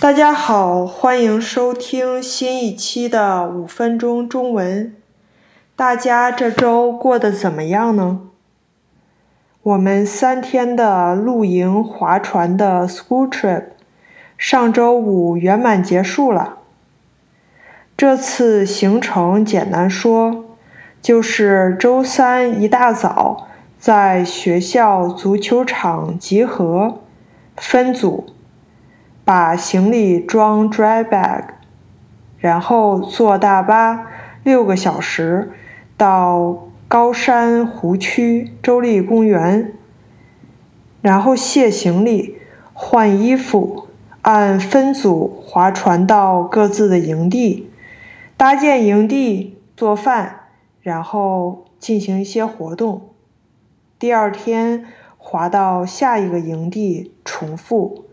大家好，欢迎收听新一期的五分钟中文。大家这周过得怎么样呢？我们三天的露营划船的 school trip 上周五圆满结束了。这次行程简单说，就是周三一大早在学校足球场集合，分组。把行李装 dry bag，然后坐大巴六个小时到高山湖区州立公园，然后卸行李、换衣服，按分组划船到各自的营地，搭建营地、做饭，然后进行一些活动。第二天划到下一个营地，重复。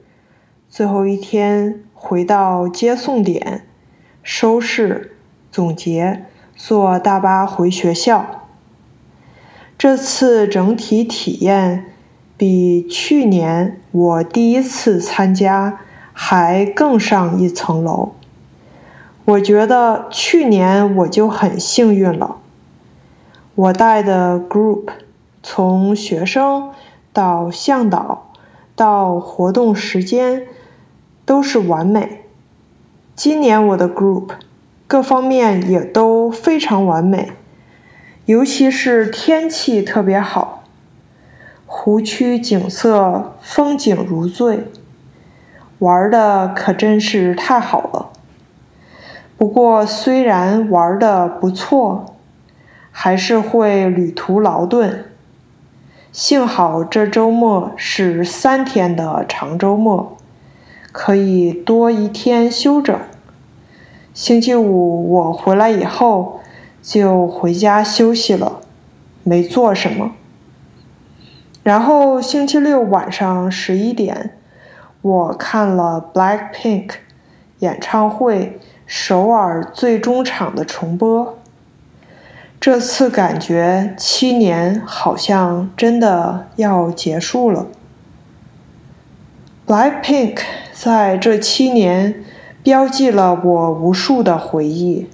最后一天回到接送点，收拾、总结，坐大巴回学校。这次整体体验比去年我第一次参加还更上一层楼。我觉得去年我就很幸运了，我带的 group 从学生到向导到活动时间。都是完美。今年我的 group 各方面也都非常完美，尤其是天气特别好，湖区景色风景如醉，玩的可真是太好了。不过虽然玩的不错，还是会旅途劳顿。幸好这周末是三天的长周末。可以多一天休整。星期五我回来以后就回家休息了，没做什么。然后星期六晚上十一点，我看了 Blackpink 演唱会首尔最终场的重播。这次感觉七年好像真的要结束了。Blackpink 在这七年标记了我无数的回忆。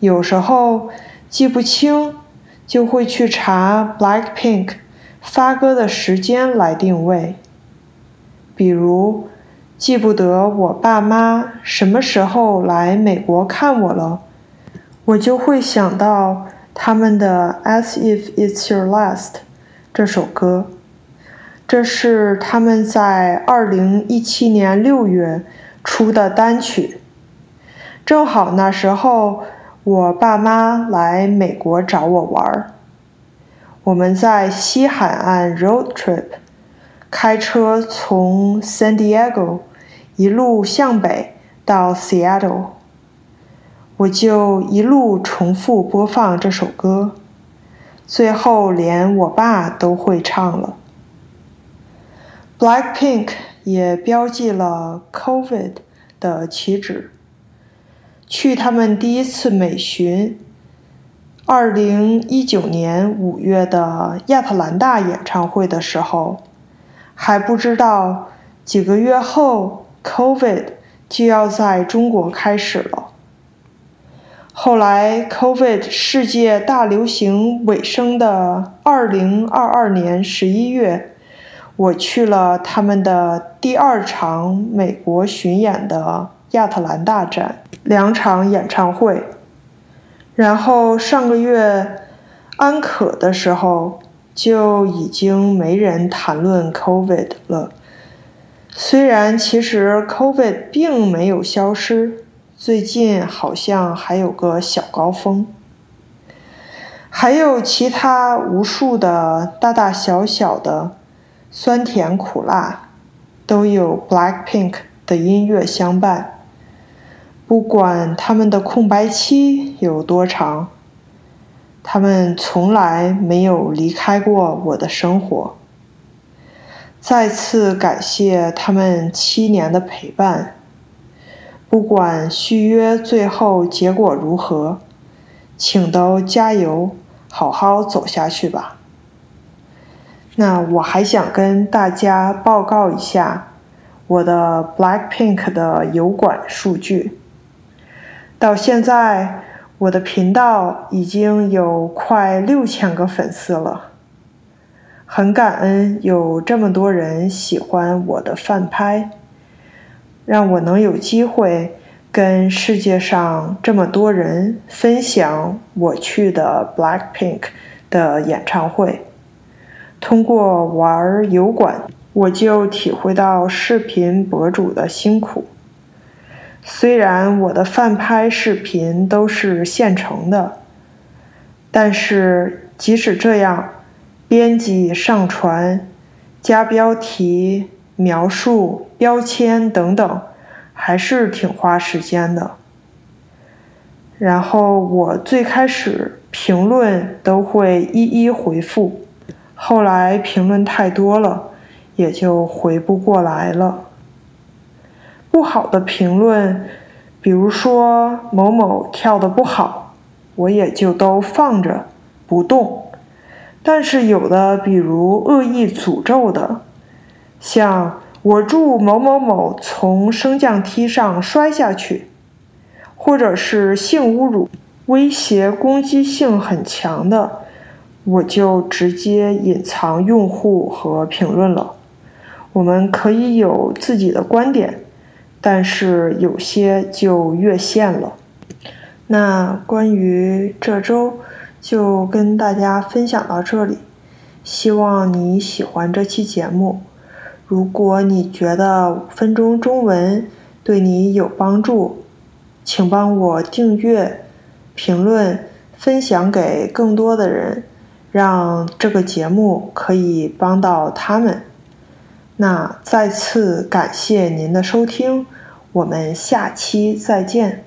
有时候记不清，就会去查 Blackpink 发歌的时间来定位。比如记不得我爸妈什么时候来美国看我了，我就会想到他们的《As If It's Your Last》这首歌。这是他们在二零一七年六月出的单曲，正好那时候我爸妈来美国找我玩儿，我们在西海岸 road trip，开车从 San Diego 一路向北到 Seattle，我就一路重复播放这首歌，最后连我爸都会唱了。Blackpink 也标记了 COVID 的起止。去他们第一次美巡，二零一九年五月的亚特兰大演唱会的时候，还不知道几个月后 COVID 就要在中国开始了。后来 COVID 世界大流行尾声的二零二二年十一月。我去了他们的第二场美国巡演的亚特兰大站，两场演唱会。然后上个月安可的时候，就已经没人谈论 COVID 了。虽然其实 COVID 并没有消失，最近好像还有个小高峰，还有其他无数的大大小小的。酸甜苦辣，都有 Blackpink 的音乐相伴。不管他们的空白期有多长，他们从来没有离开过我的生活。再次感谢他们七年的陪伴。不管续约最后结果如何，请都加油，好好走下去吧。那我还想跟大家报告一下，我的 Blackpink 的油管数据。到现在，我的频道已经有快六千个粉丝了。很感恩有这么多人喜欢我的饭拍，让我能有机会跟世界上这么多人分享我去的 Blackpink 的演唱会。通过玩油管。我就体会到视频博主的辛苦。虽然我的饭拍视频都是现成的，但是即使这样，编辑、上传、加标题、描述、标签等等，还是挺花时间的。然后我最开始评论都会一一回复，后来评论太多了。也就回不过来了。不好的评论，比如说某某跳的不好，我也就都放着不动。但是有的，比如恶意诅咒的，像我祝某某某从升降梯上摔下去，或者是性侮辱、威胁、攻击性很强的，我就直接隐藏用户和评论了。我们可以有自己的观点，但是有些就越线了。那关于这周就跟大家分享到这里，希望你喜欢这期节目。如果你觉得五分钟中文对你有帮助，请帮我订阅、评论、分享给更多的人，让这个节目可以帮到他们。那再次感谢您的收听，我们下期再见。